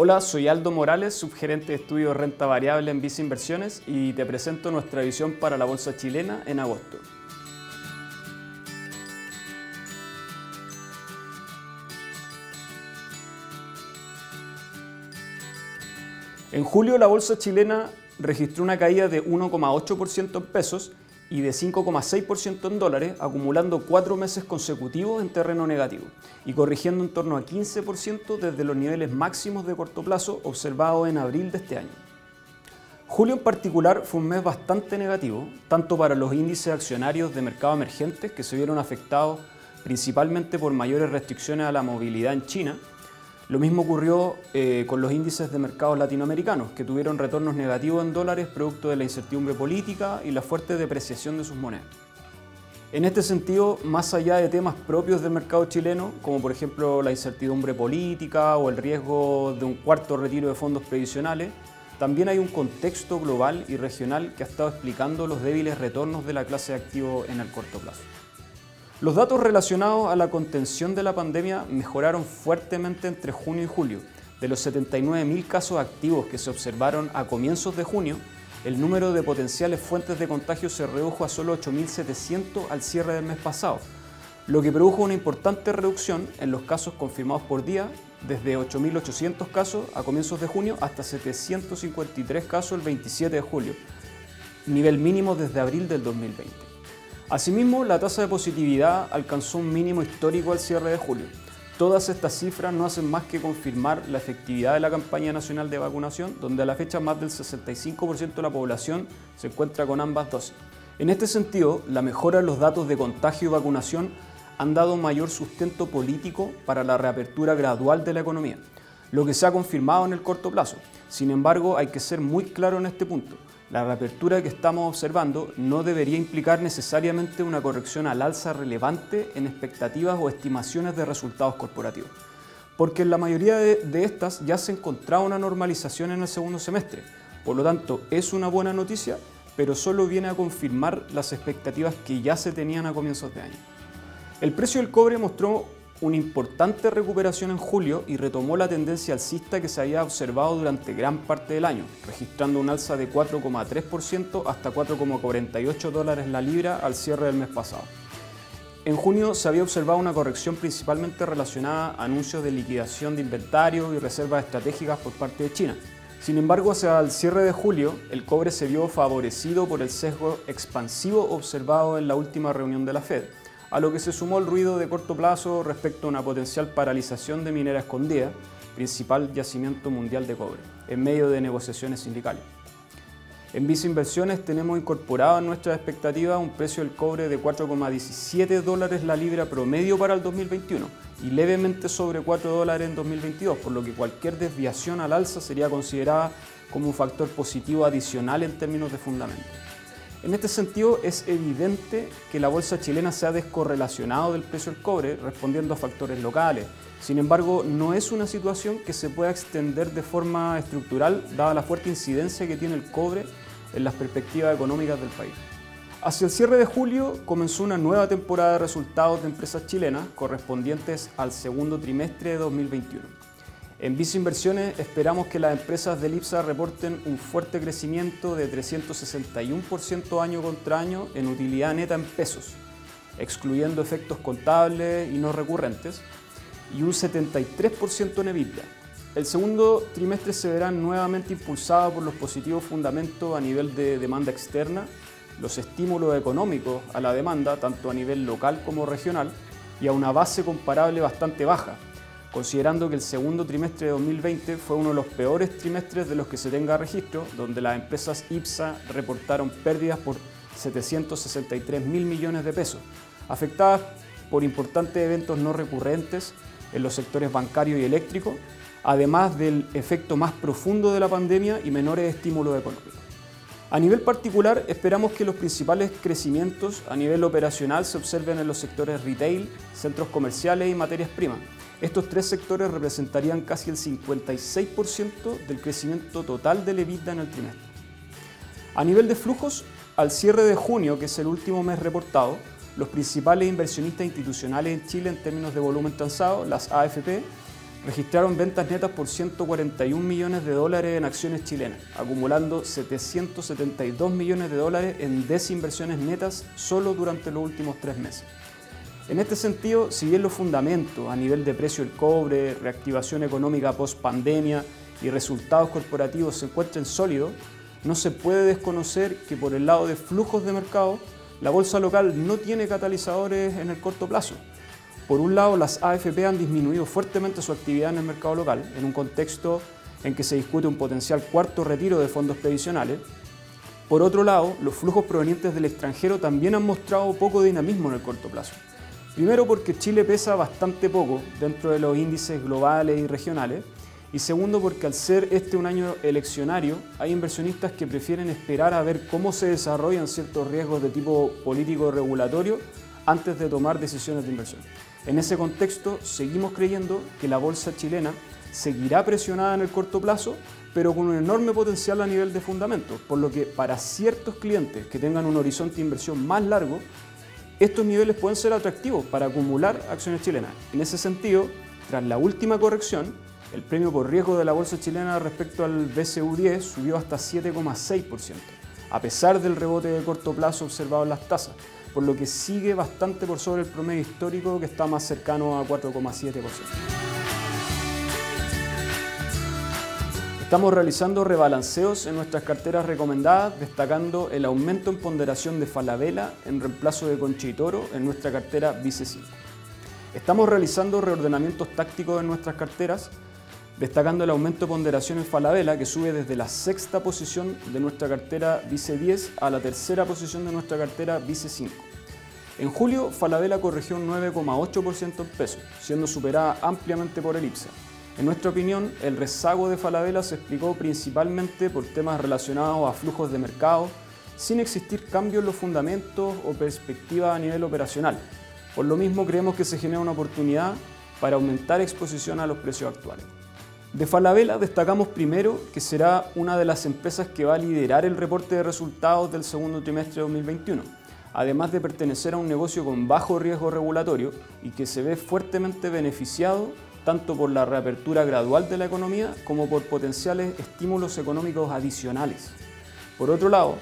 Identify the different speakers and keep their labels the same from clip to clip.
Speaker 1: Hola, soy Aldo Morales, subgerente de estudio de renta variable en Visa Inversiones y te presento nuestra visión para la bolsa chilena en agosto. En julio la bolsa chilena registró una caída de 1,8% en pesos y de 5,6% en dólares, acumulando cuatro meses consecutivos en terreno negativo y corrigiendo en torno a 15% desde los niveles máximos de corto plazo observados en abril de este año. Julio en particular fue un mes bastante negativo, tanto para los índices accionarios de mercado emergentes que se vieron afectados principalmente por mayores restricciones a la movilidad en China, lo mismo ocurrió eh, con los índices de mercados latinoamericanos, que tuvieron retornos negativos en dólares producto de la incertidumbre política y la fuerte depreciación de sus monedas. En este sentido, más allá de temas propios del mercado chileno, como por ejemplo la incertidumbre política o el riesgo de un cuarto retiro de fondos previsionales, también hay un contexto global y regional que ha estado explicando los débiles retornos de la clase de activos en el corto plazo. Los datos relacionados a la contención de la pandemia mejoraron fuertemente entre junio y julio. De los 79.000 casos activos que se observaron a comienzos de junio, el número de potenciales fuentes de contagio se redujo a solo 8.700 al cierre del mes pasado, lo que produjo una importante reducción en los casos confirmados por día, desde 8.800 casos a comienzos de junio hasta 753 casos el 27 de julio, nivel mínimo desde abril del 2020. Asimismo, la tasa de positividad alcanzó un mínimo histórico al cierre de julio. Todas estas cifras no hacen más que confirmar la efectividad de la campaña nacional de vacunación, donde a la fecha más del 65% de la población se encuentra con ambas dosis. En este sentido, la mejora en los datos de contagio y vacunación han dado mayor sustento político para la reapertura gradual de la economía, lo que se ha confirmado en el corto plazo. Sin embargo, hay que ser muy claro en este punto. La reapertura que estamos observando no debería implicar necesariamente una corrección al alza relevante en expectativas o estimaciones de resultados corporativos, porque en la mayoría de, estas ya se encontraba una normalización en el segundo semestre. Por lo tanto, es una buena noticia, pero solo viene a confirmar las expectativas que ya se tenían a comienzos de año. El precio del cobre mostró una importante recuperación en julio y retomó la tendencia alcista que se había observado durante gran parte del año, registrando un alza de 4,3% hasta 4,48 dólares la libra al cierre del mes pasado. En junio se había observado una corrección principalmente relacionada a anuncios de liquidación de inventarios y reservas estratégicas por parte de China. Sin embargo, hacia el cierre de julio, el cobre se vio favorecido por el sesgo expansivo observado en la última reunión de la Fed, a lo que se sumó el ruido de corto plazo respecto a una potencial paralización de Minera Escondida, principal yacimiento mundial de cobre, en medio de negociaciones sindicales. En Visa Inversiones tenemos incorporado en nuestra expectativa un precio del cobre de 4,17 dólares la libra promedio para el 2021 y levemente sobre 4 dólares en 2022, por lo que cualquier desviación al alza sería considerada como un factor positivo adicional en términos de fundamento. En este sentido, es evidente que la bolsa chilena se ha descorrelacionado del precio del cobre, respondiendo a factores locales. Sin embargo, no es una situación que se pueda extender de forma estructural, dada la fuerte incidencia que tiene el cobre en las perspectivas económicas del país. Hacia el cierre de julio comenzó una nueva temporada de resultados de empresas chilenas correspondientes al segundo trimestre de 2021. En Visa Inversiones esperamos que las empresas del IPSA reporten un fuerte crecimiento de 361% año contra año en utilidad neta en pesos, excluyendo efectos contables y no recurrentes, y un 73% en EBITDA. El segundo trimestre se verá nuevamente impulsado por los positivos fundamentos a nivel de demanda externa, los estímulos económicos a la demanda, tanto a nivel local como regional, y a una base comparable bastante baja, considerando que el segundo trimestre de 2020 fue uno de los peores trimestres de los que se tenga registro, donde las empresas IPSA reportaron pérdidas por 763 mil millones de pesos, afectadas por importantes eventos no recurrentes en los sectores bancario y eléctrico, además del efecto más profundo de la pandemia y menores estímulos económicos. A nivel particular, esperamos que los principales crecimientos a nivel operacional se observen en los sectores retail, centros comerciales y materias primas, estos tres sectores representarían casi el 56% del crecimiento total del EBITDA en el trimestre. A nivel de flujos, al cierre de junio, que es el último mes reportado, los principales inversionistas institucionales en Chile en términos de volumen transado, las AFP, registraron ventas netas por 141 millones de dólares en acciones chilenas, acumulando 772 millones de dólares en desinversiones netas solo durante los últimos tres meses. En este sentido, si bien los fundamentos a nivel de precio del cobre, reactivación económica post pandemia y resultados corporativos se encuentran sólidos, no se puede desconocer que por el lado de flujos de mercado, la bolsa local no tiene catalizadores en el corto plazo. Por un lado, las AFP han disminuido fuertemente su actividad en el mercado local, en un contexto en que se discute un potencial cuarto retiro de fondos previsionales. Por otro lado, los flujos provenientes del extranjero también han mostrado poco dinamismo en el corto plazo. Primero porque Chile pesa bastante poco dentro de los índices globales y regionales, y segundo porque al ser este un año eleccionario, hay inversionistas que prefieren esperar a ver cómo se desarrollan ciertos riesgos de tipo político regulatorio antes de tomar decisiones de inversión. En ese contexto, seguimos creyendo que la bolsa chilena seguirá presionada en el corto plazo, pero con un enorme potencial a nivel de fundamentos, por lo que para ciertos clientes que tengan un horizonte de inversión más largo, estos niveles pueden ser atractivos para acumular acciones chilenas. En ese sentido, tras la última corrección, el premio por riesgo de la bolsa chilena respecto al BCU10 subió hasta 7,6%, a pesar del rebote de corto plazo observado en las tasas, por lo que sigue bastante por sobre el promedio histórico que está más cercano a 4,7%. Estamos realizando rebalanceos en nuestras carteras recomendadas, destacando el aumento en ponderación de Falabella en reemplazo de Conchitoro en nuestra cartera Vice 5. Estamos realizando reordenamientos tácticos en nuestras carteras, destacando el aumento de ponderación en Falabella, que sube desde la sexta posición de nuestra cartera Vice 10 a la tercera posición de nuestra cartera Vice 5. En julio, Falabella corrigió un 9,8% en peso, siendo superada ampliamente por el IPSA. En nuestra opinión, el rezago de Falabella se explicó principalmente por temas relacionados a flujos de mercado, sin existir cambios en los fundamentos o perspectivas a nivel operacional. Por lo mismo, creemos que se genera una oportunidad para aumentar exposición a los precios actuales. De Falabella destacamos primero que será una de las empresas que va a liderar el reporte de resultados del segundo trimestre de 2021, además de pertenecer a un negocio con bajo riesgo regulatorio y que se ve fuertemente beneficiado tanto por la reapertura gradual de la economía como por potenciales estímulos económicos adicionales. Por otro lado,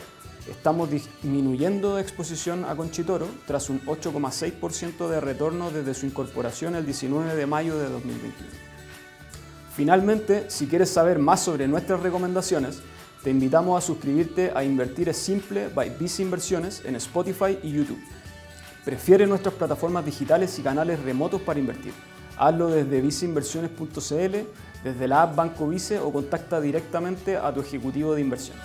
Speaker 1: estamos disminuyendo de exposición a Conchitoro tras un 8,6% de retorno desde su incorporación el 19 de mayo de 2021. Finalmente, si quieres saber más sobre nuestras recomendaciones, te invitamos a suscribirte a Invertir es Simple by Visa Inversiones en Spotify y YouTube. Prefiere nuestras plataformas digitales y canales remotos para invertir. Hazlo desde viceinversiones.cl, desde la app Banco Vice o contacta directamente a tu ejecutivo de inversión.